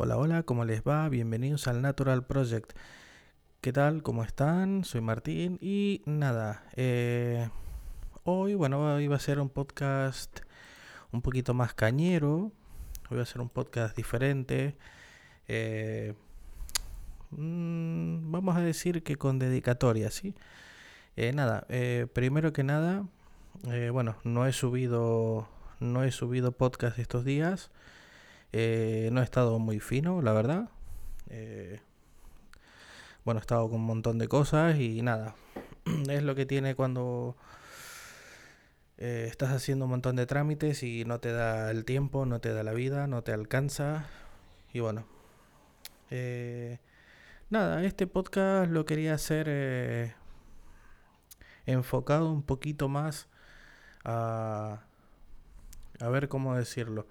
Hola, hola, ¿cómo les va? Bienvenidos al Natural Project. ¿Qué tal? ¿Cómo están? Soy Martín y nada, eh, hoy, bueno, iba a ser un podcast un poquito más cañero, voy a hacer un podcast diferente. Eh, mm, vamos a decir que con dedicatoria, ¿sí? Eh, nada, primero que nada, bueno, no he subido, no he subido podcast estos días. Eh, no he estado muy fino, la verdad. Eh, bueno, he estado con un montón de cosas y nada. Es lo que tiene cuando eh, estás haciendo un montón de trámites y no te da el tiempo, no te da la vida, no te alcanza. Y bueno. nada, este podcast lo quería hacer enfocado un poquito más a... A ver cómo decirlo.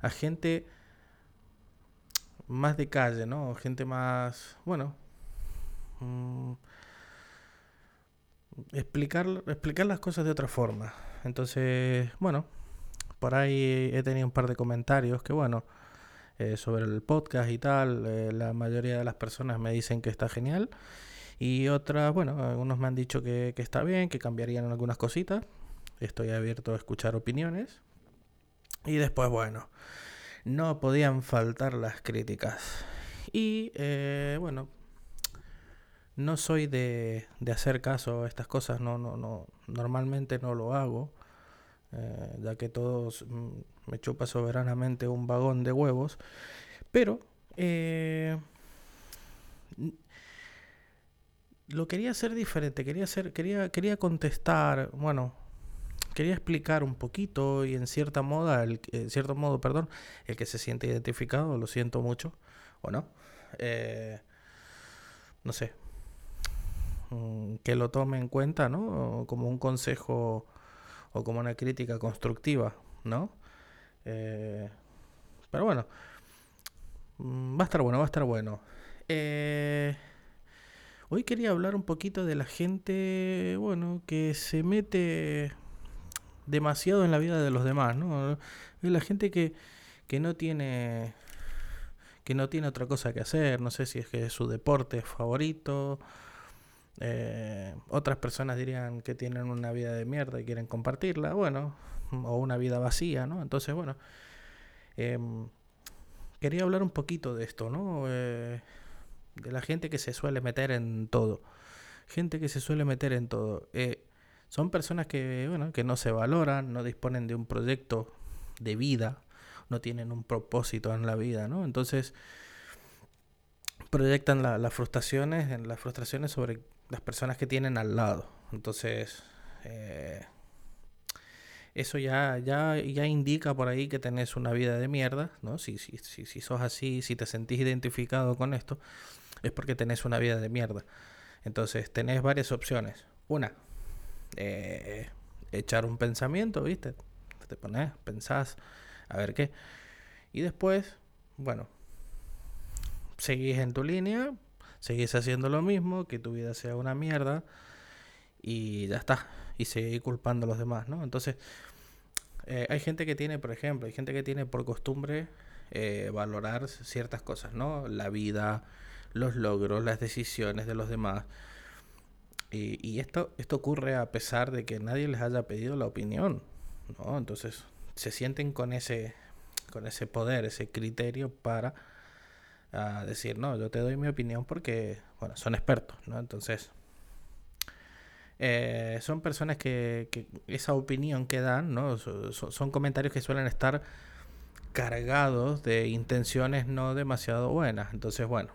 A gente más de calle, ¿no? Gente más, bueno, mm, explicar, explicar las cosas de otra forma. Entonces, bueno, por ahí he tenido un par de comentarios que, bueno, eh, sobre el podcast y tal, eh, la mayoría de las personas me dicen que está genial. Y otras, bueno, algunos me han dicho que, que está bien, que cambiarían algunas cositas. Estoy abierto a escuchar opiniones. Y después, bueno, no podían faltar las críticas. Y eh, bueno, no soy de, de, hacer caso a estas cosas, no, no, no, normalmente no lo hago, eh, ya que todos mm, me chupa soberanamente un vagón de huevos, pero eh, lo quería hacer diferente, quería hacer, quería, quería contestar, bueno, quería explicar un poquito y en cierta moda, el, en cierto modo, perdón, el que se siente identificado, lo siento mucho, o no, eh, no sé, mm, que lo tome en cuenta, ¿no? Como un consejo o como una crítica constructiva, ¿no? Eh, pero bueno, mm, va a estar bueno, va a estar bueno. Eh, hoy quería hablar un poquito de la gente, bueno, que se mete demasiado en la vida de los demás, ¿no? la gente que, que no tiene que no tiene otra cosa que hacer, no sé si es que es su deporte favorito. Eh, otras personas dirían que tienen una vida de mierda y quieren compartirla, bueno, o una vida vacía, ¿no? Entonces, bueno, em, quería hablar un poquito de esto, ¿no? Eh, de la gente que se suele meter en todo. Gente que se suele meter en todo. Eh, son personas que, bueno, que no se valoran, no disponen de un proyecto de vida, no tienen un propósito en la vida, ¿no? Entonces proyectan las frustraciones, las frustraciones sobre las personas que tienen al lado. Entonces, eh, eso ya, ya, ya indica por ahí que tenés una vida de mierda, ¿no? Si, si, si, si sos así, si te sentís identificado con esto, es porque tenés una vida de mierda. Entonces, tenés varias opciones. Una, eh, echar un pensamiento, ¿viste? Te pones, pensás, a ver qué. Y después, bueno, seguís en tu línea, seguís haciendo lo mismo, que tu vida sea una mierda y ya está. Y seguís culpando a los demás, ¿no? Entonces, eh, hay gente que tiene, por ejemplo, hay gente que tiene por costumbre eh, valorar ciertas cosas, ¿no? La vida, los logros, las decisiones de los demás. Y, esto, esto ocurre a pesar de que nadie les haya pedido la opinión, ¿no? Entonces se sienten con ese, con ese poder, ese criterio para ah, decir, no, yo te doy mi opinión porque, bueno, son expertos, ¿no? Entonces, eh, son personas que, que, esa opinión que dan, ¿no? son comentarios que suelen estar cargados de intenciones no demasiado buenas. Entonces, bueno,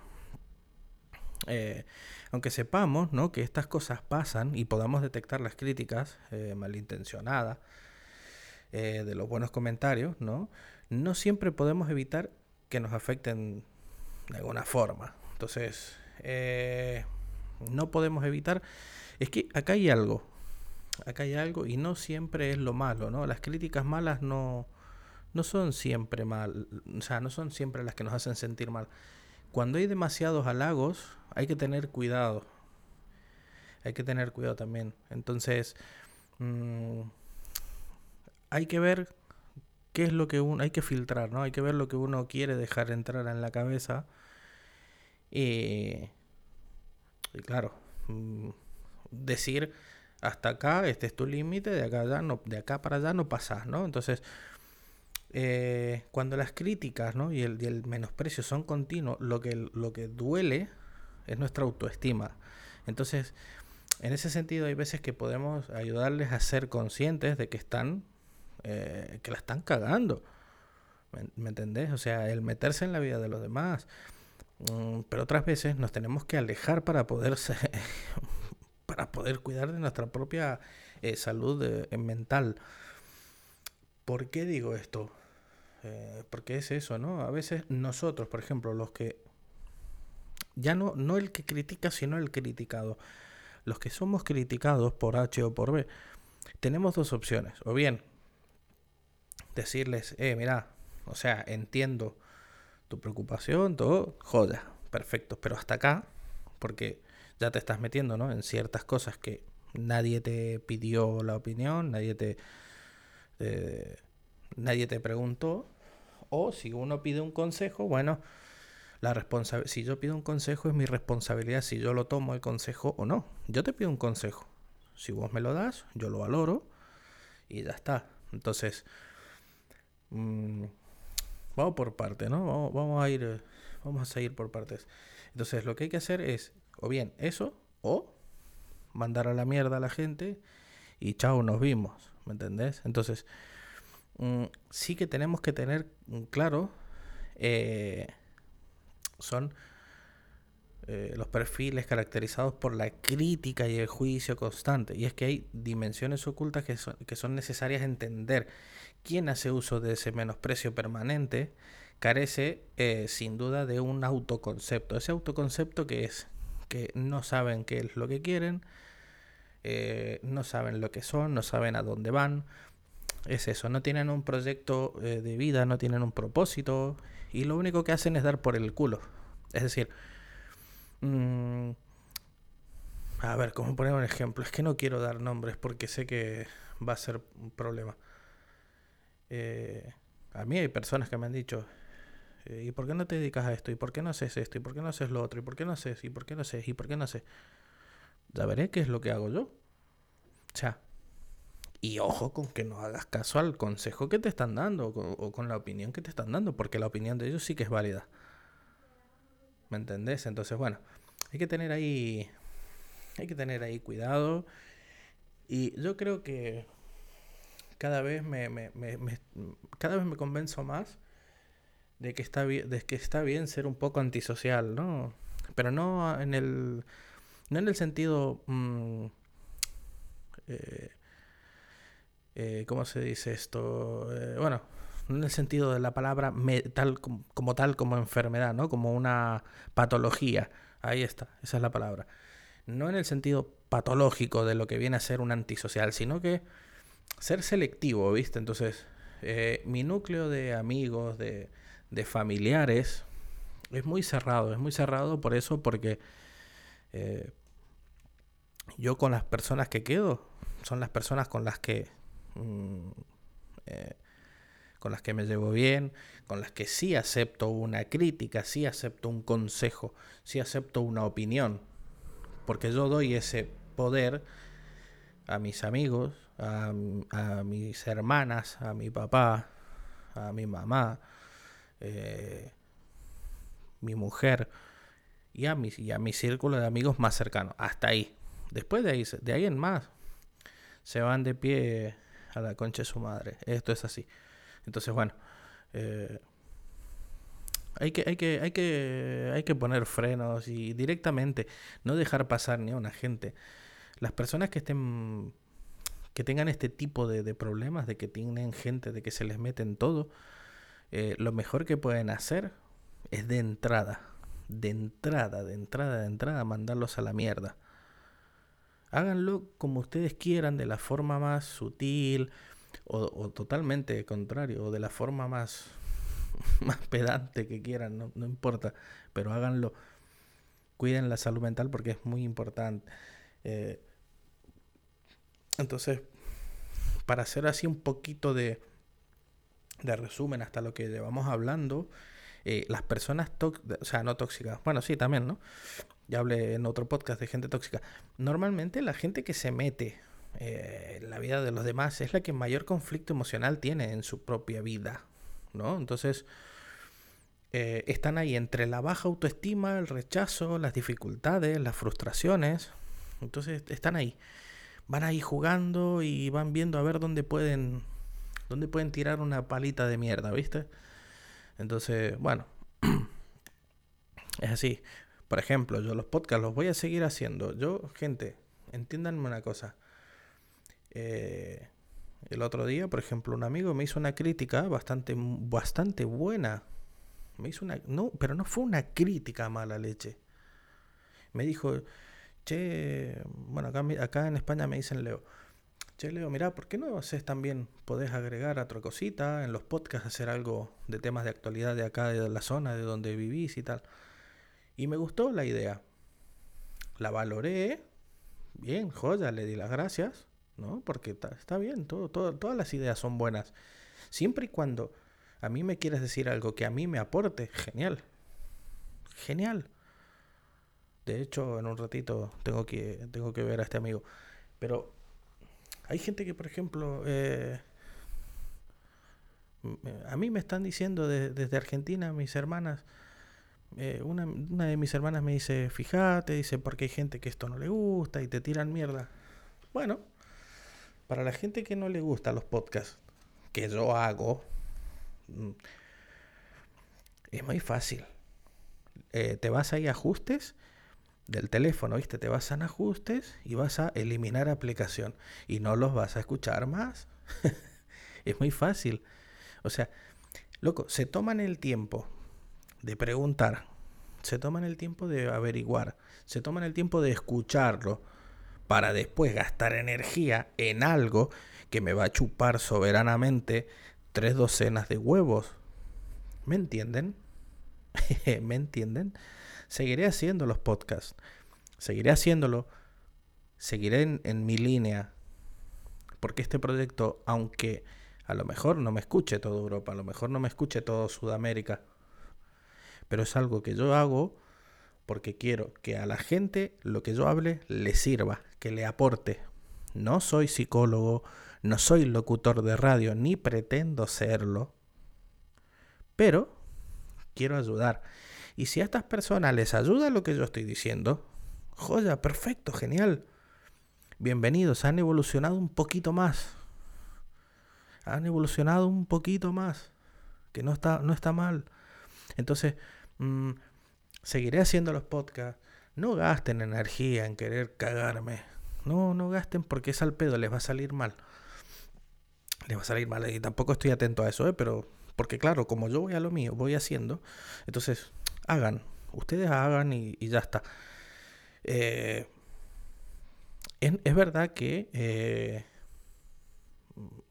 eh, aunque sepamos ¿no? que estas cosas pasan y podamos detectar las críticas eh, malintencionadas eh, de los buenos comentarios, ¿no? no siempre podemos evitar que nos afecten de alguna forma. Entonces, no podemos evitar. Es que acá hay algo. Acá hay algo y no siempre es lo malo, ¿no? Las críticas malas no, no son siempre mal, o sea, no son siempre las que nos hacen sentir mal cuando hay demasiados halagos, hay que tener cuidado. Hay que tener cuidado también. Entonces, mm, hay que ver qué es lo que uno, hay que filtrar, ¿no? Hay que ver lo que uno quiere dejar entrar en la cabeza. y claro, mm, decir hasta acá, este es tu límite, de acá allá no, de acá para allá no pasas, ¿no? Entonces, eh, cuando las críticas ¿no? y, el, menosprecio son continuos, lo que, lo que duele es nuestra autoestima. Entonces, en ese sentido, hay veces que podemos ayudarles a ser conscientes de que están, eh, que la están cagando. ¿Me, ¿Me, entendés? O sea, el meterse en la vida de los demás. Mm, pero otras veces nos tenemos que alejar para poder ser, para poder cuidar de nuestra propia eh, salud mental. ¿Por qué digo esto? Eh, porque es eso, ¿no? A veces nosotros, por ejemplo, los que... Ya no, no el que critica, sino el criticado. Los que somos criticados por H o por B, tenemos dos opciones. O bien decirles, eh, mira, o sea, entiendo tu preocupación, todo, joya, perfecto, pero hasta acá, porque ya te estás metiendo ¿no? en ciertas cosas que nadie te pidió la opinión, nadie te, eh, nadie te preguntó. O si uno pide un consejo, bueno, la responsa si yo pido un consejo es mi responsabilidad si yo lo tomo el consejo o no. Yo te pido un consejo. Si vos me lo das, yo lo valoro y ya está. Entonces, mmm, vamos por parte, ¿no? Vamos, vamos, a ir, vamos a ir por partes. Entonces, lo que hay que hacer es o bien eso, o mandar a la mierda a la gente y chao, nos vimos, ¿me entendés? Entonces, mm, sí que tenemos que tener claro, eh, son eh, los perfiles caracterizados por la crítica y el juicio constante. Y es que hay dimensiones ocultas que son, que son necesarias entender. Quien hace uso de ese menosprecio permanente carece eh, sin duda de un autoconcepto. Ese autoconcepto que es que no saben qué es lo que quieren, no saben lo que son, no saben a dónde van. Es eso, no tienen un proyecto eh, de vida, no tienen un propósito y lo único que hacen es dar por el culo. Es decir, mmm, a ver, ¿cómo poner un ejemplo? Es que no quiero dar nombres porque sé que va a ser un problema. Eh, a mí hay personas que me han dicho, eh, ¿Y por qué no te dedicas a esto? ¿Y por qué no haces esto? ¿Y por qué no haces lo otro? ¿Y por qué no haces? ¿Y por qué no haces? ¿Y por qué no haces? Ya veré qué es lo que hago yo. O y ojo con que no hagas caso al consejo que te están dando o con, la opinión que te están dando, porque la opinión de ellos sí que es válida. ¿Me entendés? Entonces, bueno, hay que tener ahí, hay que tener ahí cuidado. Y yo creo que cada vez me, cada vez me convenzo más de que está que está bien ser un poco antisocial, ¿no? Pero no en el, no en el sentido, mmm, eh, eh, ¿cómo se dice esto? Eh, bueno, no en el sentido de la palabra tal como, tal como enfermedad, ¿no? Como una patología. Ahí está, esa es la palabra. No en el sentido patológico de lo que viene a ser un antisocial, sino que ser selectivo, ¿viste? Entonces, mi núcleo de amigos, de, de familiares es muy cerrado, es muy cerrado por eso, porque eh, yo con las personas que quedo son las personas con las que mm, eh, con las que me llevo bien, con las que sí acepto una crítica, sí acepto un consejo, sí acepto una opinión, porque yo doy ese poder a mis amigos, a, mis hermanas, a mi papá, a mi mamá, eh, mi mujer y a, mi, y a mi círculo de amigos más cercanos. Hasta ahí. Después de ahí, de ahí en más, se van de pie a la concha de su madre. Esto es así. Entonces, bueno, eh, hay, que, hay, que, hay, que, hay que poner frenos y directamente no dejar pasar ni a una gente. Las personas que estén que tengan este tipo de, problemas, de que tienen gente, de que se les mete en todo, eh, lo mejor que pueden hacer es de entrada, de entrada, de entrada, de entrada, mandarlos a la mierda. Háganlo como ustedes quieran, de la forma más sutil o, totalmente contrario, o de la forma más, más pedante que quieran, no, no importa, pero háganlo. Cuiden la salud mental porque es muy importante. Eh, entonces, para hacer así un poquito de, de resumen hasta lo que llevamos hablando, eh, las personas, o sea, no tóxicas, bueno, sí, también, ¿no? Ya hablé en otro podcast de gente tóxica. Normalmente la gente que se mete eh, en la vida de los demás es la que mayor conflicto emocional tiene en su propia vida, ¿no? Entonces, eh, están ahí entre la baja autoestima, el rechazo, las dificultades, las frustraciones. Entonces, están ahí. Van ahí jugando y van viendo a ver dónde pueden, dónde pueden tirar una palita de mierda, ¿viste? Entonces, bueno, es así. Por ejemplo, yo los podcasts los voy a seguir haciendo. Yo, gente, entiéndanme una cosa. Eh, el otro día, por ejemplo, un amigo me hizo una crítica bastante, bastante buena. Me hizo una. No, pero no fue una crítica mala leche. Me dijo, che, bueno, acá, acá en España me dicen Leo. Che, Leo, mira, ¿por qué no haces también, podés agregar otra cosita en los podcasts, hacer algo de temas de actualidad de acá, de la zona, de donde vivís y tal? Y me gustó la idea. La valoré. Bien, joya, le di las gracias. ¿no? Porque está, bien, todo, todas las ideas son buenas. Siempre y cuando a mí me quieres decir algo que a mí me aporte, genial. Genial. De hecho, en un ratito tengo que, tengo que ver a este amigo. Pero hay gente que, por ejemplo, eh, a mí me están diciendo desde Argentina, mis hermanas, eh, una, una, de mis hermanas me dice, fíjate, dice, porque hay gente que esto no le gusta y te tiran mierda. Bueno, para la gente que no le gusta los podcasts que yo hago, mm, es muy fácil. Eh, te vas ahí a ajustes del teléfono, ¿viste? Te vas a ajustes y vas a eliminar aplicación y no los vas a escuchar más. es muy fácil. O sea, loco, se toman el tiempo de preguntar, se toman el tiempo de averiguar, se toman el tiempo de escucharlo para después gastar energía en algo que me va a chupar soberanamente tres docenas de huevos. ¿Me entienden? ¿Me entienden? Seguiré haciendo los podcasts. Seguiré haciéndolo. Seguiré en, mi línea. Porque este proyecto, aunque a lo mejor no me escuche toda Europa, a lo mejor no me escuche toda Sudamérica, pero es algo que yo hago porque quiero que a la gente lo que yo hable le sirva, que le aporte. No soy psicólogo, no soy locutor de radio, ni pretendo serlo, pero quiero ayudar. Y si a estas personas les ayuda lo que yo estoy diciendo, joya, perfecto, genial. Bienvenidos, han evolucionado un poquito más. Han evolucionado un poquito más. Que no está, no está mal. Entonces, mmm, Seguiré haciendo los podcasts. No gasten energía en querer cagarme. No, no gasten porque es al pedo, les va a salir mal. Les va a salir mal. Y tampoco estoy atento a eso, ¿eh? Pero, porque claro, como yo voy a lo mío, voy haciendo, entonces hagan. Ustedes hagan y, ya está. Eh, es, verdad que eh,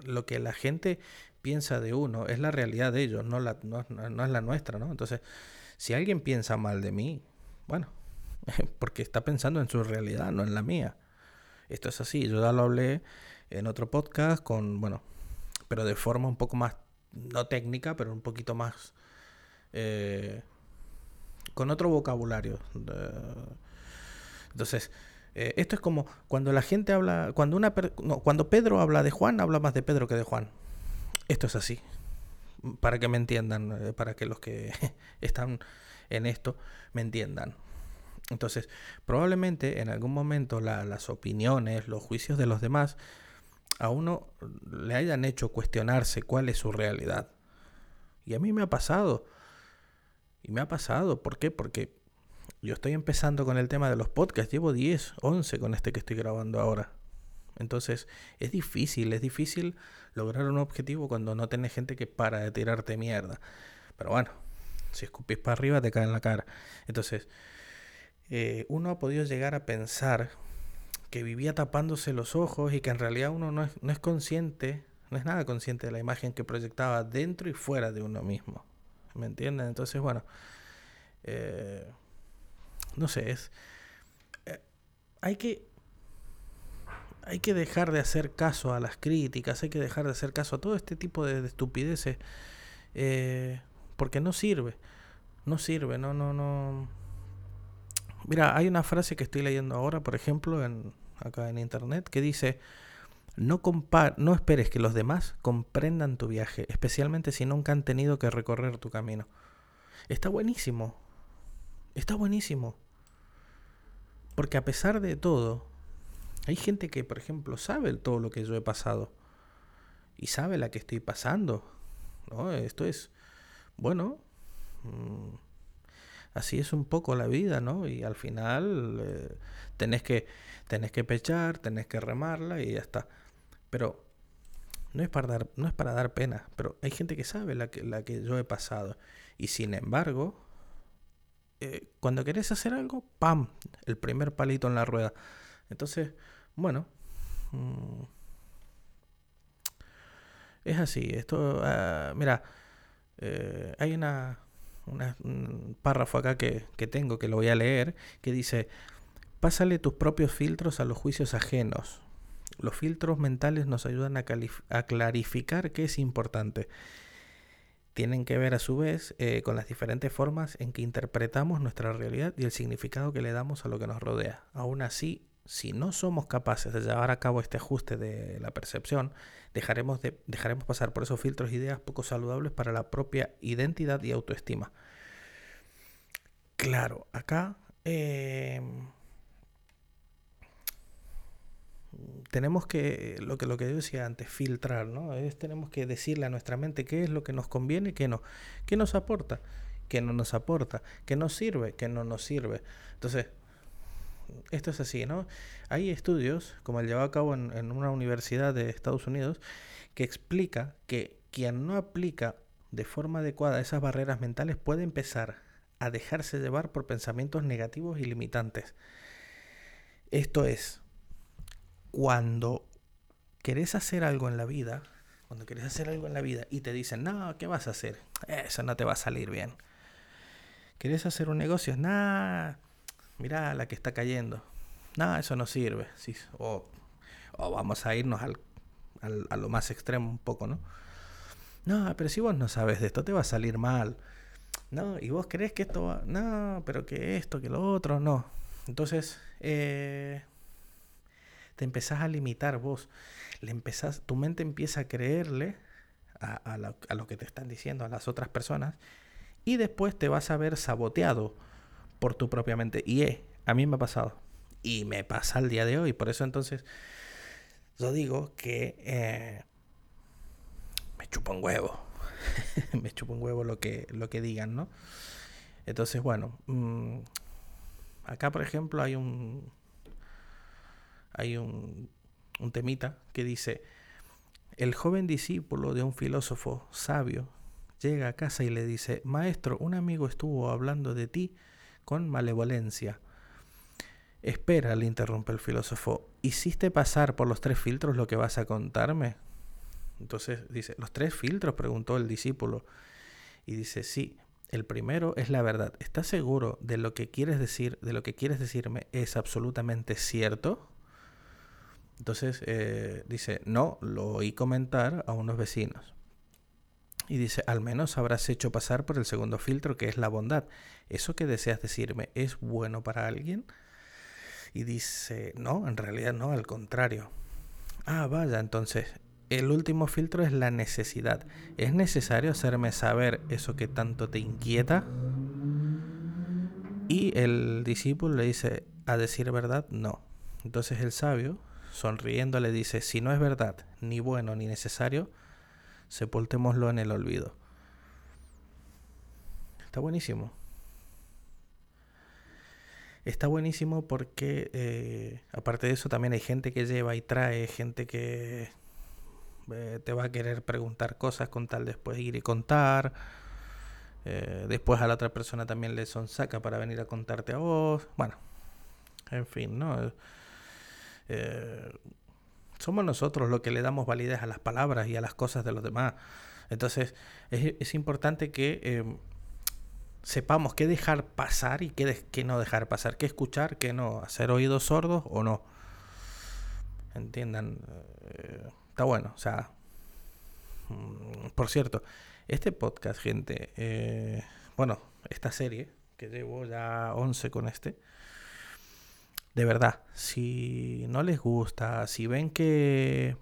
lo que la gente piensa de uno es la realidad de ellos, no, la, no, no es la nuestra, ¿no? Entonces, si alguien piensa mal de mí, bueno, porque está pensando en su realidad, no en la mía. Esto es así, yo ya lo hablé en otro podcast con, bueno, pero de forma un poco más, no técnica, pero un poquito más, eh, con otro vocabulario. Entonces, eh, esto es como cuando la gente habla, cuando una, no, cuando Pedro habla de Juan, habla más de Pedro que de Juan. Esto es así para que me entiendan, eh, para que los que están en esto me entiendan. Entonces, probablemente en algún momento las opiniones, los juicios de los demás, a uno le hayan hecho cuestionarse cuál es su realidad. Y a mí me ha pasado. Y me ha pasado. ¿Por qué? Porque yo estoy empezando con el tema de los podcasts. Llevo 10, 11 con este que estoy grabando ahora. Entonces, es difícil, es difícil lograr un objetivo cuando no tenés gente que para de tirarte mierda. Pero bueno, si escupís para arriba te cae en la cara. Entonces, eh, uno ha podido llegar a pensar que vivía tapándose los ojos y que en realidad uno no es, no es consciente, no es nada consciente de la imagen que proyectaba dentro y fuera de uno mismo. ¿Me entienden? Entonces, bueno, eh, no sé, es... Eh, hay que hay que dejar de hacer caso a las críticas, hay que dejar de hacer caso a todo este tipo de, estupideces, eh, porque no sirve, no sirve, no, no, no. Mira, hay una frase que estoy leyendo ahora, por ejemplo, en, acá en internet, que dice, no, no esperes que los demás comprendan tu viaje, especialmente si nunca han tenido que recorrer tu camino. Está buenísimo, está buenísimo. Porque a pesar de todo, hay gente que, por ejemplo, sabe todo lo que yo he pasado. Y sabe la que estoy pasando. ¿no? Esto es, bueno, mm, así es un poco la vida, ¿no? Y al final eh, tenés, que, tenés que pechar, tenés que remarla y ya está. Pero no es para dar, no es para dar pena, pero hay gente que sabe la que, la que yo he pasado. Y sin embargo, eh, cuando querés hacer algo, ¡pam! El primer palito en la rueda. Entonces, bueno. Mm, es así. Esto, ah, mira, eh, hay una, un párrafo acá que, que tengo que lo voy a leer que dice, pásale tus propios filtros a los juicios ajenos. Los filtros mentales nos ayudan a, a clarificar qué es importante tienen que ver a su vez eh, con las diferentes formas en que interpretamos nuestra realidad y el significado que le damos a lo que nos rodea. Aún así, si no somos capaces de llevar a cabo este ajuste de la percepción, dejaremos, de, dejaremos pasar por esos filtros e ideas poco saludables para la propia identidad y autoestima. Claro, acá eh, tenemos que, lo que, lo que yo decía antes, filtrar, ¿no? Es, tenemos que decirle a nuestra mente qué es lo que nos conviene y qué no, qué nos aporta, qué no nos aporta, qué nos sirve, qué no nos sirve. Entonces, esto es así, ¿no? Hay estudios, como el llevado a cabo en, una universidad de Estados Unidos, que explica que quien no aplica de forma adecuada esas barreras mentales puede empezar a dejarse llevar por pensamientos negativos y limitantes. Esto es, cuando querés hacer algo en la vida, cuando querés hacer algo en la vida y te dicen, no, ¿qué vas a hacer? Eso no te va a salir bien. ¿Querés hacer un negocio? Nah, mira la que está cayendo. Nah, eso no sirve. Sí, o, vamos a irnos al, a lo más extremo un poco, ¿no? No, pero si vos no sabes de esto, te va a salir mal. No, y vos crees que esto va... No, pero que esto, que lo otro, no. Entonces, eh, te empezás a limitar vos. Le empezás, tu mente empieza a creerle a, lo, que te están diciendo a las otras personas y después te vas a ver saboteado por tu propia mente. Y eh, a mí me ha pasado. Y me pasa el día de hoy. Por eso entonces yo digo que eh, me chupa un huevo. me chupa un huevo lo que, lo que digan, ¿no? Entonces, bueno, mm, acá por ejemplo hay un, hay un, temita que dice, el joven discípulo de un filósofo sabio llega a casa y le dice, Maestro, un amigo estuvo hablando de ti con malevolencia. Espera, le interrumpe el filósofo, ¿hiciste pasar por los tres filtros lo que vas a contarme? Entonces dice, ¿los tres filtros? preguntó el discípulo. Y dice, sí, el primero es la verdad. ¿Estás seguro de lo que quieres decir, de lo que quieres decirme es absolutamente cierto? Entonces eh, dice, no, lo oí comentar a unos vecinos. Y dice, al menos habrás hecho pasar por el segundo filtro, que es la bondad. ¿Eso que deseas decirme es bueno para alguien? Y dice, no, en realidad no, al contrario. Ah, vaya, entonces, el último filtro es la necesidad. ¿Es necesario hacerme saber eso que tanto te inquieta? Y el discípulo le dice, a decir verdad, no. Entonces el sabio sonriendo le dice, si no es verdad, ni bueno ni necesario, sepultémoslo en el olvido. Está buenísimo. Está buenísimo porque, eh, aparte de eso, también hay gente que lleva y trae, gente que eh, te va a querer preguntar cosas con tal después ir y contar. Eh, después a la otra persona también le sonsaca para venir a contarte a vos. Bueno, en fin, ¿no? Eh, somos nosotros los que le damos validez a las palabras y a las cosas de los demás. Entonces es, importante que em, sepamos qué dejar pasar y qué, qué, no dejar pasar, qué escuchar, qué no, hacer oídos sordos o no. entiendan. Eh, está bueno, o sea. Mm, por cierto, este podcast, gente, eh, bueno, esta serie, que llevo ya 11 con este, de verdad, si no les gusta, si ven que...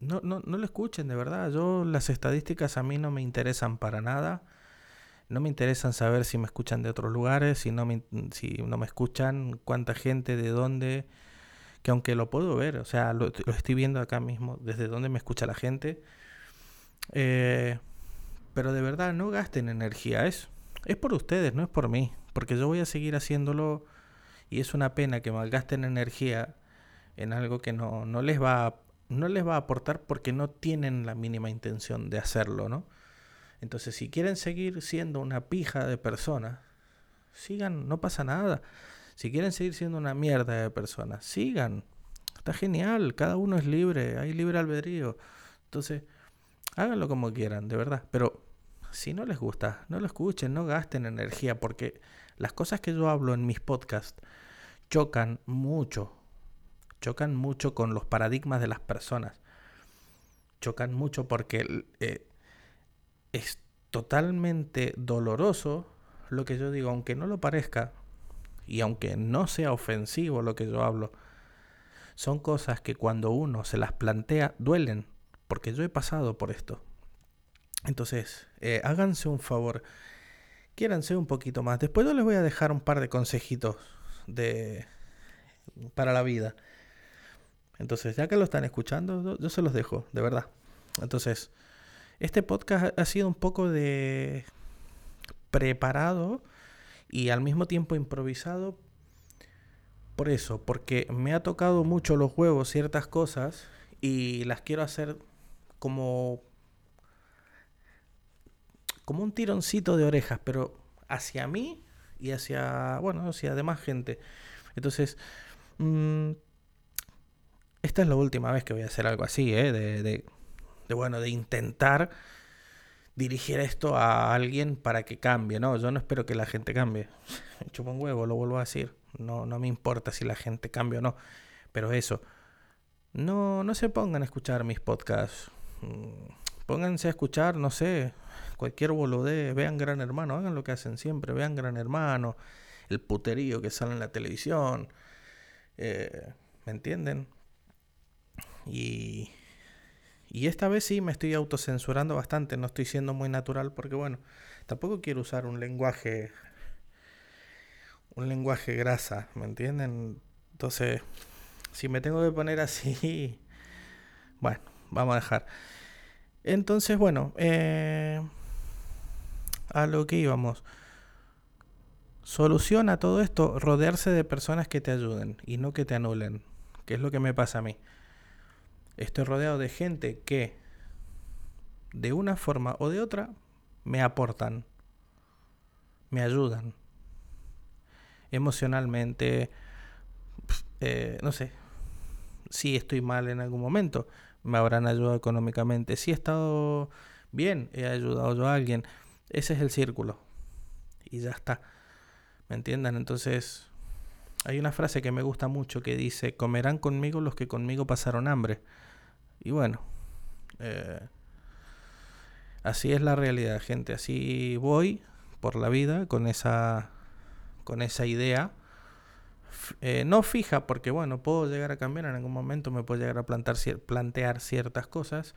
No, no, no lo escuchen, de verdad. Yo las estadísticas a mí no me interesan para nada. No me interesan saber si me escuchan de otros lugares, si no me, si no me escuchan, cuánta gente, de dónde. Que aunque lo puedo ver, o sea, lo, estoy viendo acá mismo, desde dónde me escucha la gente. Eh, pero de verdad, no gasten energía. Es, es por ustedes, no es por mí. Porque yo voy a seguir haciéndolo y es una pena que malgasten energía en algo que no, no, les va a, no les va a aportar porque no tienen la mínima intención de hacerlo, ¿no? Entonces, si quieren seguir siendo una pija de personas, sigan, no pasa nada. Si quieren seguir siendo una mierda de personas, sigan. Está genial, cada uno es libre, hay libre albedrío. Entonces, háganlo como quieran, de verdad. Pero si no les gusta, no lo escuchen, no gasten energía, porque las cosas que yo hablo en mis podcasts chocan mucho, chocan mucho con los paradigmas de las personas. Chocan mucho porque eh, es totalmente doloroso lo que yo digo, aunque no lo parezca y aunque no sea ofensivo lo que yo hablo. Son cosas que cuando uno se las plantea duelen, porque yo he pasado por esto. Entonces, eh, háganse un favor, quiéranse un poquito más. Después yo les voy a dejar un par de consejitos de para la vida. Entonces, ya que lo están escuchando, yo, se los dejo, de verdad. Entonces, este podcast ha sido un poco de preparado y al mismo tiempo improvisado por eso, porque me ha tocado mucho los huevos ciertas cosas y las quiero hacer como como un tironcito de orejas, pero hacia mí y hacia, bueno, hacia demás gente. Entonces, mmm, esta es la última vez que voy a hacer algo así, ¿eh? de, de, de, bueno, de intentar dirigir esto a alguien para que cambie, ¿no? Yo no espero que la gente cambie. Chupa un huevo, lo vuelvo a decir. No, no me importa si la gente cambia o no. Pero eso, no, no se pongan a escuchar mis podcasts. Mm, pónganse a escuchar, no sé, cualquier boludez. Vean Gran Hermano, hagan lo que hacen siempre. Vean Gran Hermano, el puterío que sale en la televisión. Eh, ¿Me entienden? Y, y esta vez sí me estoy autocensurando bastante, no estoy siendo muy natural porque bueno, tampoco quiero usar un lenguaje un lenguaje grasa, ¿me entienden? Entonces, si me tengo que poner así, bueno, vamos a dejar. Entonces, bueno, eh, a lo que íbamos. Solución a todo esto, rodearse de personas que te ayuden y no que te anulen, que es lo que me pasa a mí. Estoy rodeado de gente que, de una forma o de otra, me aportan, me ayudan emocionalmente, eh, no sé, si estoy mal en algún momento, me habrán ayudado económicamente. Si he estado bien, he ayudado yo a alguien. Ese es el círculo. Y ya está. ¿Me entiendan? Entonces, hay una frase que me gusta mucho que dice, comerán conmigo los que conmigo pasaron hambre. Y bueno, eh, así es la realidad, gente. Así voy por la vida con esa, con esa idea eh, no fija, porque bueno, puedo llegar a cambiar en algún momento, me puedo llegar a plantar, plantear ciertas cosas,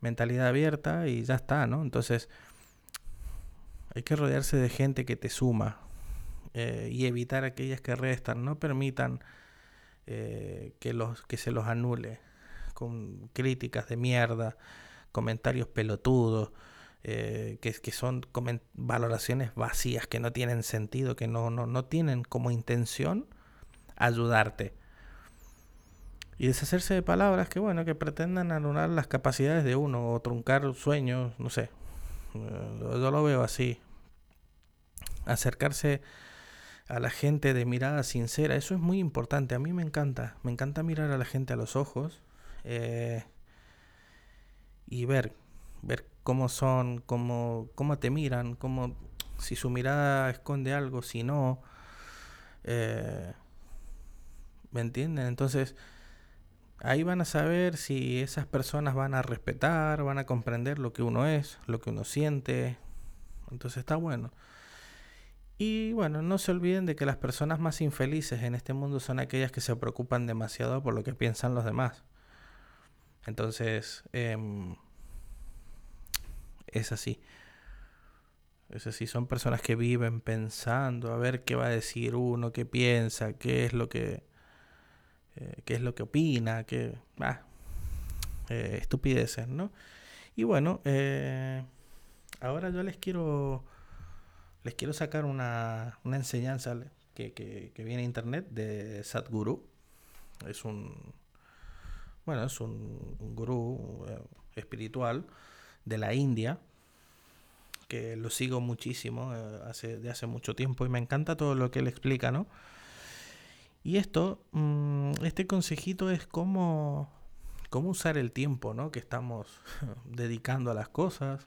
mentalidad abierta y ya está, ¿no? Entonces, hay que rodearse de gente que te suma eh, y evitar aquellas que restan, no permitan eh, que, los, que se los anule con críticas de mierda, comentarios pelotudos. Eh, que, que, son valoraciones vacías, que no tienen sentido, que no, no, no tienen como intención ayudarte. Y deshacerse de palabras que, bueno, que pretendan anular las capacidades de uno o truncar sueños, no sé. Yo lo veo así. Acercarse a la gente de mirada sincera, eso es muy importante. A mí me encanta. Me encanta mirar a la gente a los ojos eh, y ver, ver cómo son, cómo, cómo te miran, cómo, si su mirada esconde algo, si no. Eh, ¿Me entienden? Entonces, ahí van a saber si esas personas van a respetar, van a comprender lo que uno es, lo que uno siente. Entonces está bueno. Y bueno, no se olviden de que las personas más infelices en este mundo son aquellas que se preocupan demasiado por lo que piensan los demás. Entonces, em, es así. Es así, son personas que viven pensando a ver qué va a decir uno, qué piensa, qué es lo que, eh, qué es lo que opina, qué, ah, eh, estupideces, ¿no? Y bueno, eh, ahora yo les quiero, les quiero sacar una, una enseñanza que, que, viene a internet de Sadhguru. Es un, bueno, es un, gurú espiritual de la India que lo sigo muchísimo eh, hace, de hace mucho tiempo y me encanta todo lo que él explica, ¿no? Y esto, mm, este consejito es cómo, cómo usar el tiempo, ¿no? Que estamos dedicando a las cosas,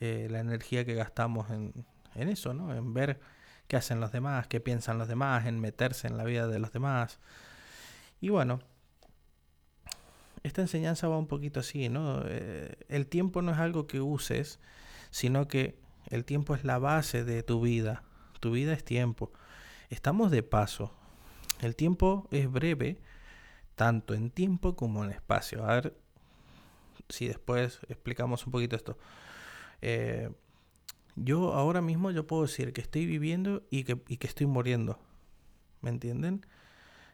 eh, la energía que gastamos en, en eso, ¿no? En ver qué hacen los demás, qué piensan los demás, en meterse en la vida de los demás. Y bueno, esta enseñanza va un poquito así, ¿no? Eh, el tiempo no es algo que uses, sino que el tiempo es la base de tu vida. Tu vida es tiempo. Estamos de paso. El tiempo es breve, tanto en tiempo como en espacio. A ver si después explicamos un poquito esto. Eh, yo ahora mismo yo puedo decir que estoy viviendo y que, y que estoy muriendo. ¿Me entienden?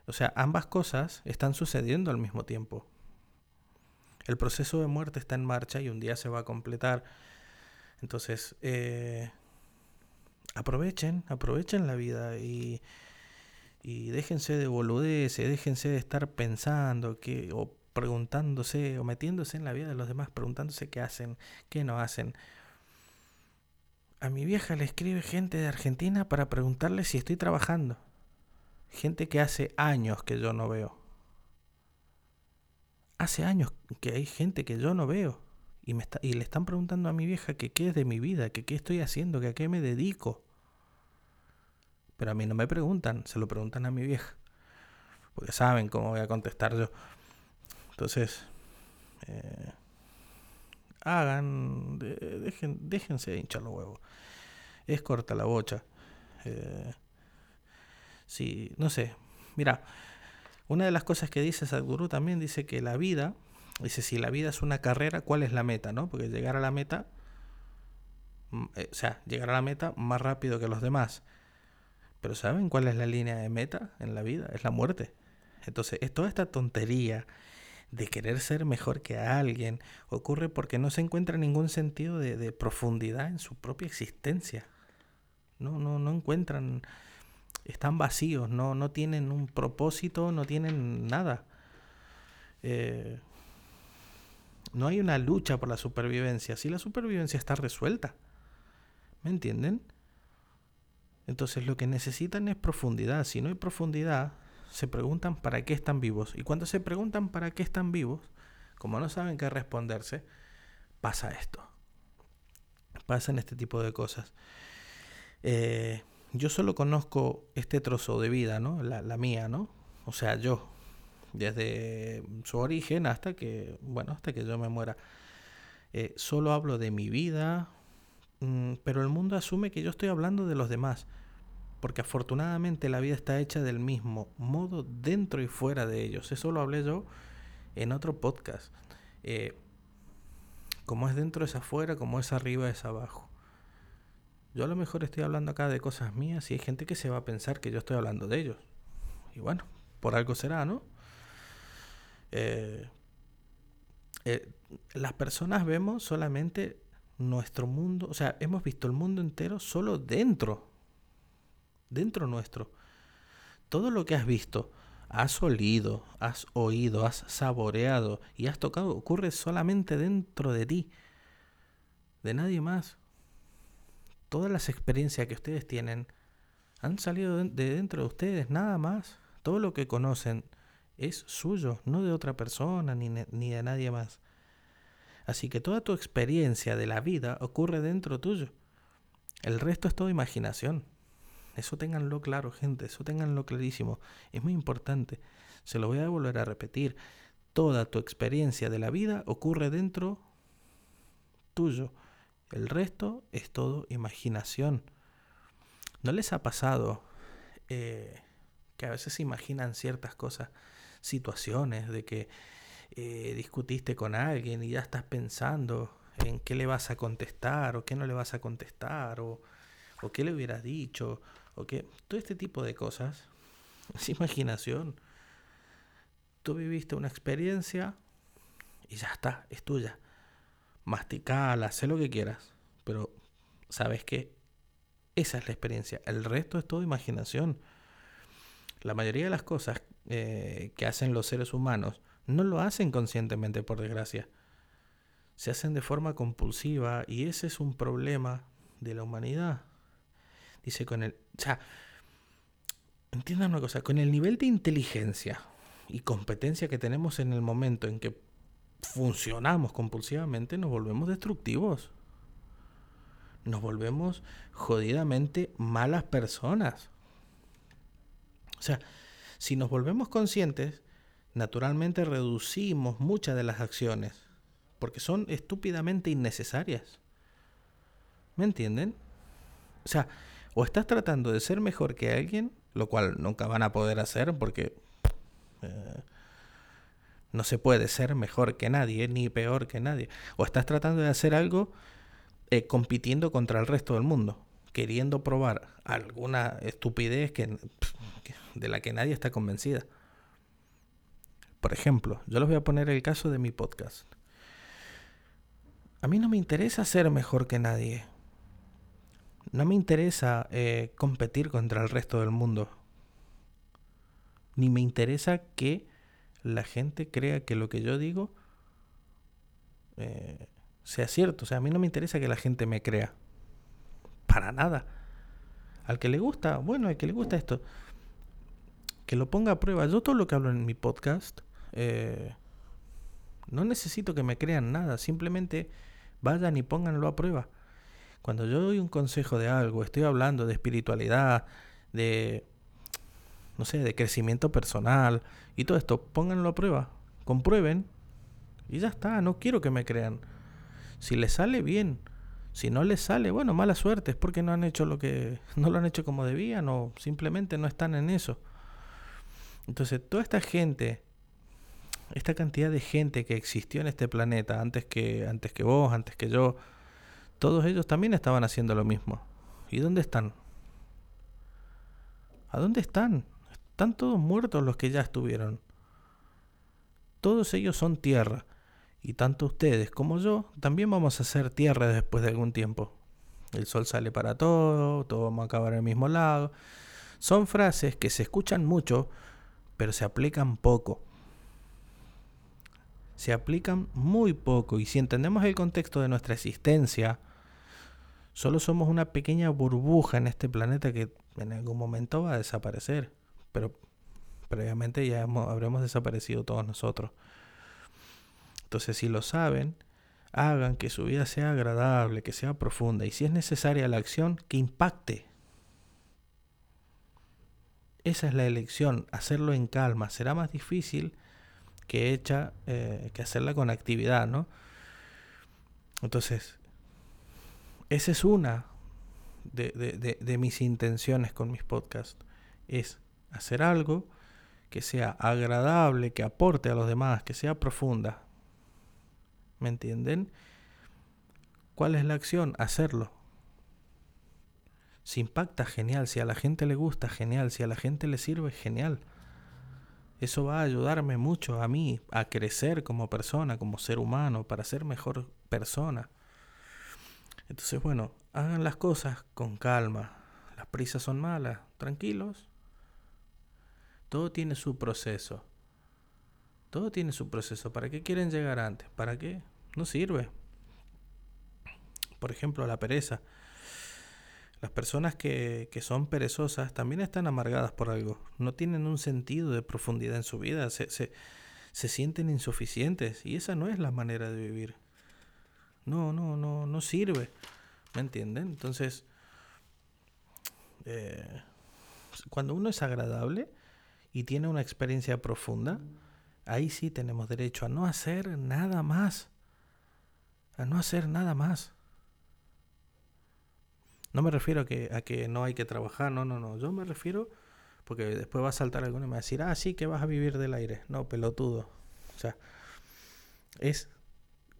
O sea, ambas cosas están sucediendo al mismo tiempo. El proceso de muerte está en marcha y un día se va a completar entonces, eh, aprovechen, aprovechen la vida y, y déjense de boludeces, déjense de estar pensando que, o preguntándose o metiéndose en la vida de los demás, preguntándose qué hacen, qué no hacen. A mi vieja le escribe gente de Argentina para preguntarle si estoy trabajando. Gente que hace años que yo no veo. Hace años que hay gente que yo no veo y, me está, y le están preguntando a mi vieja qué es de mi vida, que qué estoy haciendo, que a qué me dedico. Pero a mí no me preguntan, se lo preguntan a mi vieja. Porque saben cómo voy a contestar yo. Entonces, eh, hagan, dejen, déjense de hinchar los huevos. Es corta la bocha. Eh, sí, no sé. Mira, una de las cosas que dice Sadhguru también dice que la vida Dice, si la vida es una carrera, ¿cuál es la meta? ¿no? Porque llegar a la meta, mm, eh, o sea, llegar a la meta más rápido que los demás. Pero ¿saben cuál es la línea de meta en la vida? Es la muerte. Entonces, es toda esta tontería de querer ser mejor que alguien ocurre porque no se encuentra ningún sentido de, de profundidad en su propia existencia. No, no, no encuentran, están vacíos, no, no tienen un propósito, no tienen nada. Eh, no hay una lucha por la supervivencia. Si la supervivencia está resuelta. ¿Me entienden? Entonces lo que necesitan es profundidad. Si no hay profundidad, se preguntan para qué están vivos. Y cuando se preguntan para qué están vivos, como no saben qué responderse, pasa esto. Pasan este tipo de cosas. Eh, yo solo conozco este trozo de vida, ¿no? La, la mía, ¿no? O sea, yo, desde su origen hasta que, bueno, hasta que yo me muera. Eh, solo hablo de mi vida, mm, pero el mundo asume que yo estoy hablando de los demás, porque afortunadamente la vida está hecha del mismo modo dentro y fuera de ellos. Eso lo hablé yo en otro podcast. Eh, como es dentro es afuera, como es arriba es abajo. Yo a lo mejor estoy hablando acá de cosas mías y hay gente que se va a pensar que yo estoy hablando de ellos. Y bueno, por algo será, ¿no? Eh, eh, las personas vemos solamente nuestro mundo, o sea, hemos visto el mundo entero solo dentro, dentro nuestro. Todo lo que has visto, has olido, has oído, has saboreado y has tocado ocurre solamente dentro de ti, de nadie más. Todas las experiencias que ustedes tienen han salido de dentro de ustedes, nada más. Todo lo que conocen es suyo, no de otra persona ni, ni de nadie más. Así que toda tu experiencia de la vida ocurre dentro tuyo. El resto es toda imaginación. Eso ténganlo claro, gente, eso ténganlo clarísimo. Es muy importante. Se lo voy a volver a repetir. Toda tu experiencia de la vida ocurre dentro tuyo. El resto es todo imaginación. ¿No les ha pasado eh, que a veces se imaginan ciertas cosas, situaciones de que eh, discutiste con alguien y ya estás pensando en qué le vas a contestar o qué no le vas a contestar o, o qué le hubieras dicho o qué, todo este tipo de cosas es imaginación. Tú viviste una experiencia y ya está, es tuya. Masticala, sé lo que quieras, pero sabes que esa es la experiencia. El resto es todo imaginación. La mayoría de las cosas eh, que hacen los seres humanos no lo hacen conscientemente, por desgracia. Se hacen de forma compulsiva y ese es un problema de la humanidad. Dice con el... O sea, entiendan una cosa, con el nivel de inteligencia y competencia que tenemos en el momento en que funcionamos compulsivamente, nos volvemos destructivos nos volvemos jodidamente malas personas. O sea, si nos volvemos conscientes, naturalmente reducimos muchas de las acciones, porque son estúpidamente innecesarias. ¿Me entienden? O sea, o estás tratando de ser mejor que alguien, lo cual nunca van a poder hacer porque eh, no se puede ser mejor que nadie, ni peor que nadie. O estás tratando de hacer algo eh, compitiendo contra el resto del mundo, queriendo probar alguna estupidez que, de la que nadie está convencida. Por ejemplo, yo les voy a poner el caso de mi podcast. A mí no me interesa ser mejor que nadie. No me interesa eh, competir contra el resto del mundo. Ni me interesa que la gente crea que lo que yo digo eh, sea cierto. O sea, a mí no me interesa que la gente me crea. Para nada. Al que le gusta, bueno, al que le gusta esto, que lo ponga a prueba. Yo todo lo que hablo en mi podcast, eh, no necesito que me crean nada. Simplemente vayan y pónganlo a prueba. Cuando yo doy un consejo de algo, estoy hablando de espiritualidad, de, no sé, de crecimiento personal y todo esto, pónganlo a prueba. Comprueben y ya está. No quiero que me crean. Si les sale bien, si no les sale, bueno, mala suerte, es porque no han hecho lo que no lo han hecho como debían o simplemente no están en eso. Entonces, toda esta gente, esta cantidad de gente que existió en este planeta antes que antes que vos, antes que yo, todos ellos también estaban haciendo lo mismo. ¿Y dónde están? ¿A dónde están? Están todos muertos los que ya estuvieron. Todos ellos son tierra. Y tanto ustedes como yo también vamos a ser tierra después de algún tiempo. El sol sale para todo, todo vamos a acabar en el mismo lado. Son frases que se escuchan mucho, pero se aplican poco. Se aplican muy poco y si entendemos el contexto de nuestra existencia, solo somos una pequeña burbuja en este planeta que en algún momento va a desaparecer, pero previamente ya habremos desaparecido todos nosotros. Entonces, si lo saben, hagan que su vida sea agradable, que sea profunda y si es necesaria la acción, que impacte. Esa es la elección, hacerlo en calma. Será más difícil que, hecha, eh, que hacerla con actividad, ¿no? Entonces, esa es una de, mis intenciones con mis podcasts. Es hacer algo que sea agradable, que aporte a los demás, que sea profunda. ¿Me entienden? ¿Cuál es la acción? Hacerlo. Si impacta, genial. Si a la gente le gusta, genial. Si a la gente le sirve, genial. Eso va a ayudarme mucho a mí a crecer como persona, como ser humano, para ser mejor persona. Entonces, bueno, hagan las cosas con calma. Las prisas son malas. Tranquilos. Todo tiene su proceso. Todo tiene su proceso. ¿Para qué quieren llegar antes? ¿Para qué? No sirve. Por ejemplo, la pereza. Las personas que, son perezosas también están amargadas por algo. No tienen un sentido de profundidad en su vida. Se, se, sienten insuficientes. Y esa no es la manera de vivir. No, no, no, no sirve. ¿Me entienden? Entonces, eh, cuando uno es agradable y tiene una experiencia profunda, ahí sí tenemos derecho a no hacer nada más. A no hacer nada más. No me refiero a que, a que no hay que trabajar, no, no, no. Yo me refiero, porque después va a saltar alguno y me va a decir, ah, sí, que vas a vivir del aire. No, pelotudo. O sea, es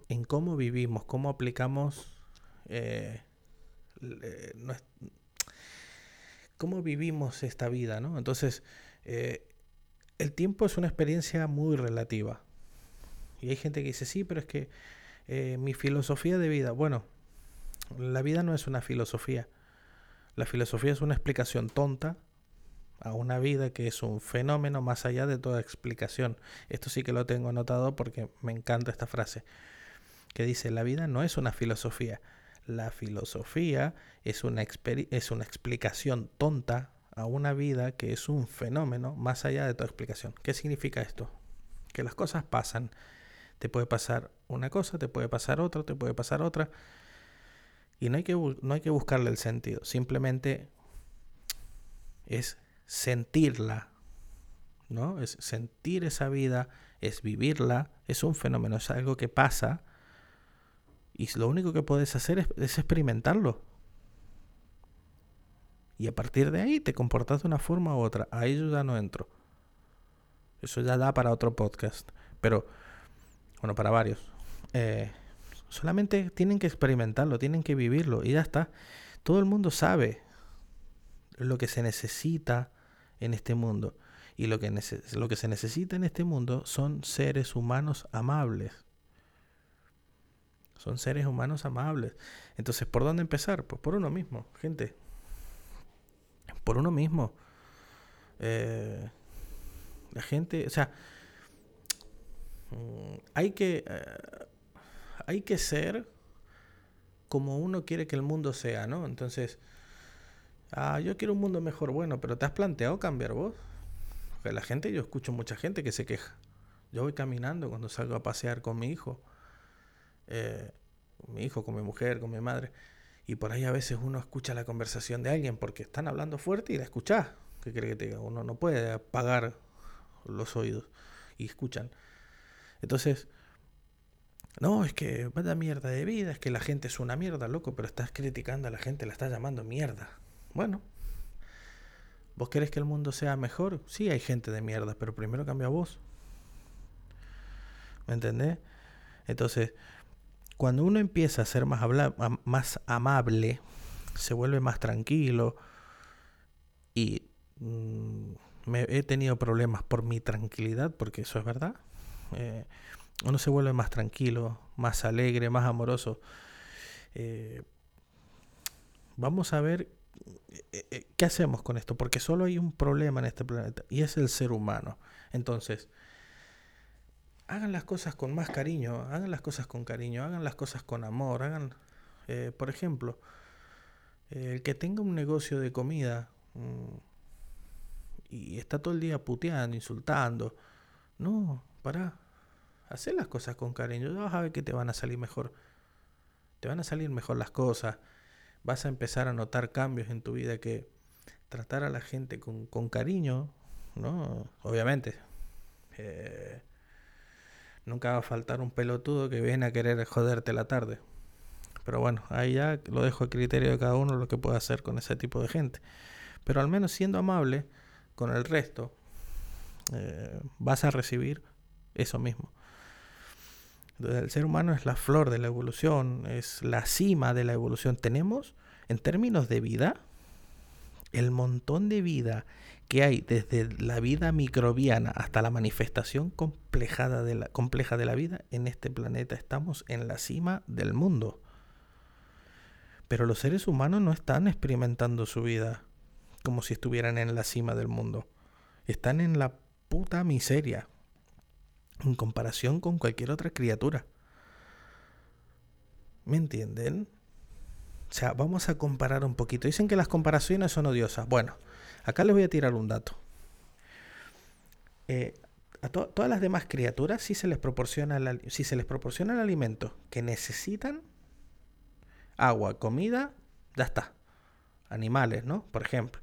en cómo vivimos, cómo aplicamos, eh, cómo vivimos esta vida, ¿no? Entonces, eh, el tiempo es una experiencia muy relativa. Y hay gente que dice, sí, pero es que eh, mi filosofía de vida, bueno, la vida no es una filosofía. La filosofía es una explicación tonta a una vida que es un fenómeno más allá de toda explicación. Esto sí que lo tengo anotado porque me encanta esta frase, que dice, la vida no es una filosofía. La filosofía es una, es una explicación tonta a una vida que es un fenómeno más allá de toda explicación. ¿Qué significa esto? Que las cosas pasan. Te puede pasar una cosa, te puede pasar otra, te puede pasar otra. Y no hay que, no hay que buscarle el sentido. Simplemente es sentirla. ¿no? Es sentir esa vida, es vivirla, es un fenómeno, es algo que pasa. Y lo único que puedes hacer es, experimentarlo. Y a partir de ahí te comportas de una forma u otra. Ahí yo ya no entro. Eso ya da para otro podcast. Pero, bueno, para varios. Eh, solamente tienen que experimentarlo, tienen que vivirlo y ya está. Todo el mundo sabe lo que se necesita en este mundo. Y lo que, lo que se necesita en este mundo son seres humanos amables. Son seres humanos amables. Entonces, ¿por dónde empezar? Pues por uno mismo, gente por uno mismo. Eh, la gente, o sea, mm, hay que, eh, hay que ser como uno quiere que el mundo sea, ¿no? Entonces, ah, yo quiero un mundo mejor, bueno, pero ¿te has planteado cambiar vos? Porque la gente, yo escucho mucha gente que se queja. Yo voy caminando cuando salgo a pasear con mi hijo, eh, con mi hijo, con mi mujer, con mi madre. Y por ahí a veces uno escucha la conversación de alguien porque están hablando fuerte y la escuchás. ¿Qué quiere que te diga? Uno no puede apagar los oídos y escuchan. Entonces, no, es que vaya mierda de vida, es que la gente es una mierda, loco, pero estás criticando a la gente, la estás llamando mierda. Bueno, ¿vos querés que el mundo sea mejor? Sí, hay gente de mierda, pero primero cambia vos. ¿Me entendés? Entonces, cuando uno empieza a ser más, amable, se vuelve más tranquilo y mm, me he tenido problemas por mi tranquilidad, porque eso es verdad. Eh, uno se vuelve más tranquilo, más alegre, más amoroso. Eh, vamos a ver eh, qué hacemos con esto, porque solo hay un problema en este planeta y es el ser humano. Entonces, hagan las cosas con más cariño, hagan las cosas con cariño, hagan las cosas con amor, hagan, eh, por ejemplo, el que tenga un negocio de comida mm, y está todo el día puteando, insultando, no, para, hacer las cosas con cariño, vas a ver que te van a salir mejor, te van a salir mejor las cosas, vas a empezar a notar cambios en tu vida que tratar a la gente con, con cariño, ¿no? Obviamente. Eh, nunca va a faltar un pelotudo que viene a querer joderte la tarde. Pero bueno, ahí ya lo dejo a criterio de cada uno lo que puede hacer con ese tipo de gente. Pero al menos siendo amable con el resto, eh, vas a recibir eso mismo. el ser humano es la flor de la evolución, es la cima de la evolución. Tenemos, en términos de vida, el montón de vida que hay desde la vida microbiana hasta la manifestación complejada de la, compleja de la vida en este planeta. Estamos en la cima del mundo. Pero los seres humanos no están experimentando su vida como si estuvieran en la cima del mundo. Están en la puta miseria en comparación con cualquier otra criatura. ¿Me entienden? O sea, vamos a comparar un poquito. Dicen que las comparaciones son odiosas. Bueno, acá les voy a tirar un dato. Eh, a todas las demás criaturas, si se les proporciona, si se les proporciona el alimento que necesitan, agua, comida, ya está. Animales, ¿no? Por ejemplo.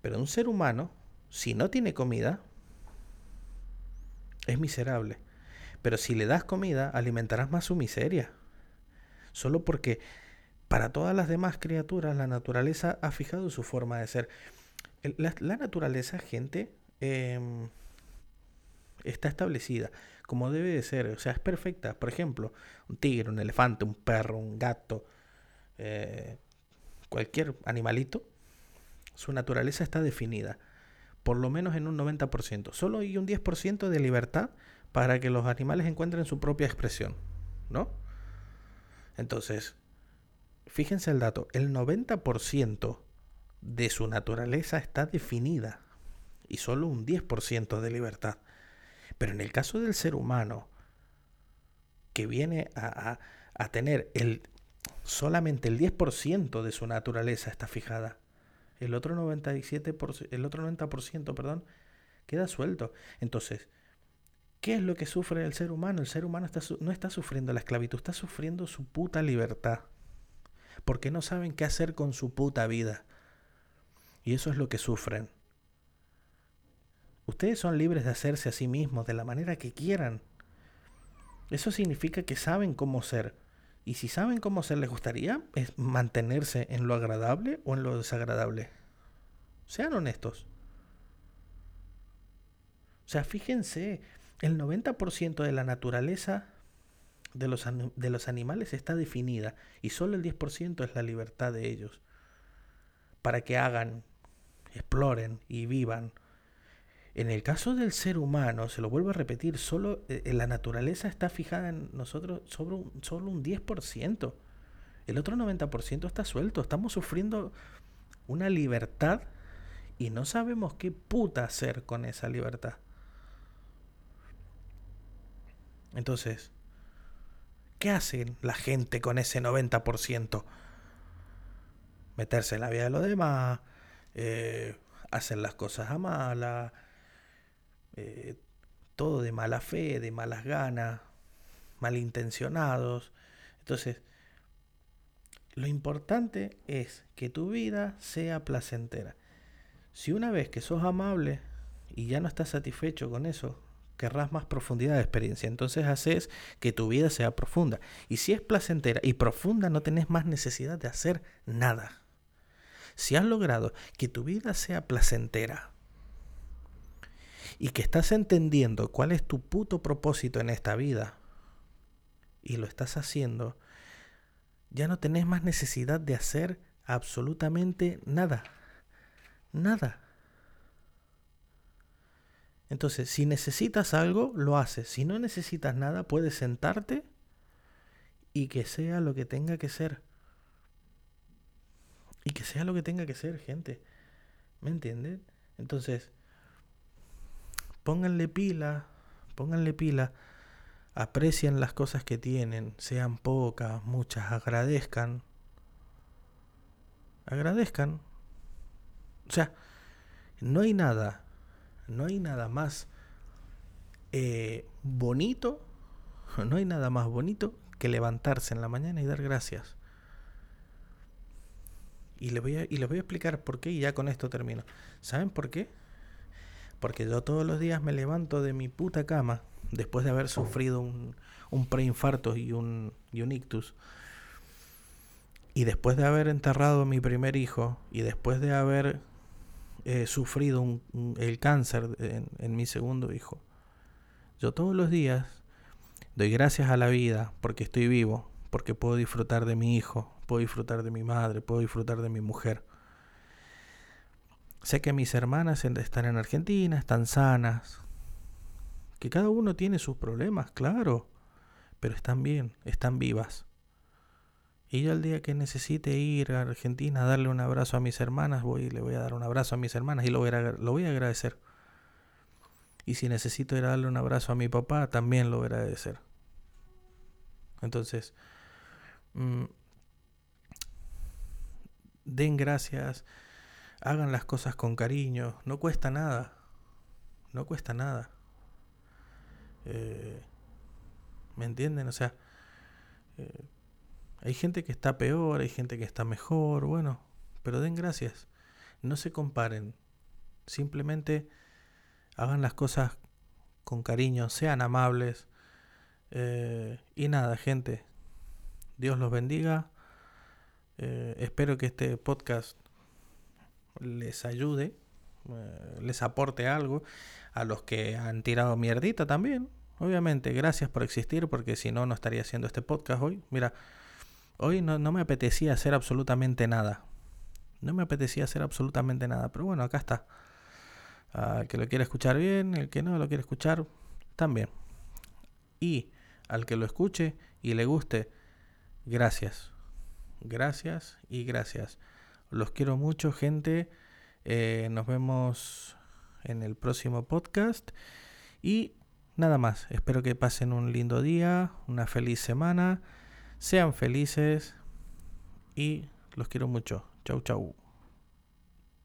Pero un ser humano, si no tiene comida, es miserable. Pero si le das comida, alimentarás más su miseria. Solo porque para todas las demás criaturas la naturaleza ha fijado su forma de ser. La, naturaleza, gente, em, está establecida como debe de ser, o sea, es perfecta. Por ejemplo, un tigre, un elefante, un perro, un gato, eh, cualquier animalito, su naturaleza está definida, por lo menos en un 90%. Solo hay un 10% de libertad para que los animales encuentren su propia expresión, ¿no? Entonces, fíjense el dato, el 90% de su naturaleza está definida y solo un 10% de libertad. Pero en el caso del ser humano, que viene a, tener el, solamente el 10% de su naturaleza está fijada, el otro 97%, el otro 90%, perdón, queda suelto. Entonces, ¿qué es lo que sufre el ser humano? El ser humano está, no está sufriendo la esclavitud, está sufriendo su puta libertad. Porque no saben qué hacer con su puta vida. Y eso es lo que sufren. Ustedes son libres de hacerse a sí mismos de la manera que quieran. Eso significa que saben cómo ser. Y si saben cómo ser, les gustaría es mantenerse en lo agradable o en lo desagradable. Sean honestos. O sea, fíjense, el 90% de la naturaleza de los, de los animales está definida y solo el 10% es la libertad de ellos. Para que hagan, exploren y vivan en el caso del ser humano, se lo vuelvo a repetir, solo eh, la naturaleza está fijada en nosotros sobre un, solo un 10%. El otro 90% está suelto. Estamos sufriendo una libertad y no sabemos qué puta hacer con esa libertad. Entonces, ¿qué hacen la gente con ese 90%? Meterse en la vida de los demás, eh, hacer las cosas a malas eh, todo de mala fe, de malas ganas, malintencionados. Entonces, lo importante es que tu vida sea placentera. Si una vez que sos amable y ya no estás satisfecho con eso, querrás más profundidad de experiencia. Entonces haces que tu vida sea profunda. Y si es placentera y profunda, no tenés más necesidad de hacer nada. Si has logrado que tu vida sea placentera, y que estás entendiendo cuál es tu puto propósito en esta vida y lo estás haciendo, ya no tenés más necesidad de hacer absolutamente nada. Nada. Entonces, si necesitas algo, lo haces. Si no necesitas nada, puedes sentarte y que sea lo que tenga que ser. Y que sea lo que tenga que ser, gente. ¿Me entienden? Entonces, pónganle pila, pónganle pila, aprecien las cosas que tienen, sean pocas, muchas, agradezcan. Agradezcan. O sea, no hay nada, no hay nada más eh, bonito, no hay nada más bonito que levantarse en la mañana y dar gracias. Y les voy a, y les voy a explicar por qué y ya con esto termino. ¿Saben por qué? Porque yo todos los días me levanto de mi puta cama después de haber sufrido un, un preinfarto y un, y un ictus. Y después de haber enterrado a mi primer hijo y después de haber eh, sufrido el cáncer en, en mi segundo hijo, yo todos los días doy gracias a la vida porque estoy vivo, porque puedo disfrutar de mi hijo, puedo disfrutar de mi madre, puedo disfrutar de mi mujer. Sé que mis hermanas están en Argentina, están sanas. Que cada uno tiene sus problemas, claro. Pero están bien, están vivas. Y yo el día que necesite ir a Argentina a darle un abrazo a mis hermanas, voy y le voy a dar un abrazo a mis hermanas y lo voy a, lo voy a agradecer. Y si necesito ir a darle un abrazo a mi papá, también lo voy a agradecer. Entonces, mm, den gracias hagan las cosas con cariño, no cuesta nada, no cuesta nada. Eh, ¿Me entienden? O sea, eh, hay gente que está peor, hay gente que está mejor, bueno, pero den gracias, no se comparen, simplemente hagan las cosas con cariño, sean amables. Eh, y nada, gente, Dios los bendiga. Eh, espero que este podcast les ayude, eh, les aporte algo. A los que han tirado mierdita también, obviamente, gracias por existir, porque si no, no estaría haciendo este podcast hoy. Mira, hoy no, no me apetecía hacer absolutamente nada. No me apetecía hacer absolutamente nada, pero bueno, acá está. Al que lo quiere escuchar bien, el que no lo quiere escuchar, también. Y al que lo escuche y le guste, gracias. Gracias y gracias. Los quiero mucho, gente. Eh, nos vemos en el próximo podcast. Y nada más. Espero que pasen un lindo día, una feliz semana. Sean felices y los quiero mucho. Chau, chau.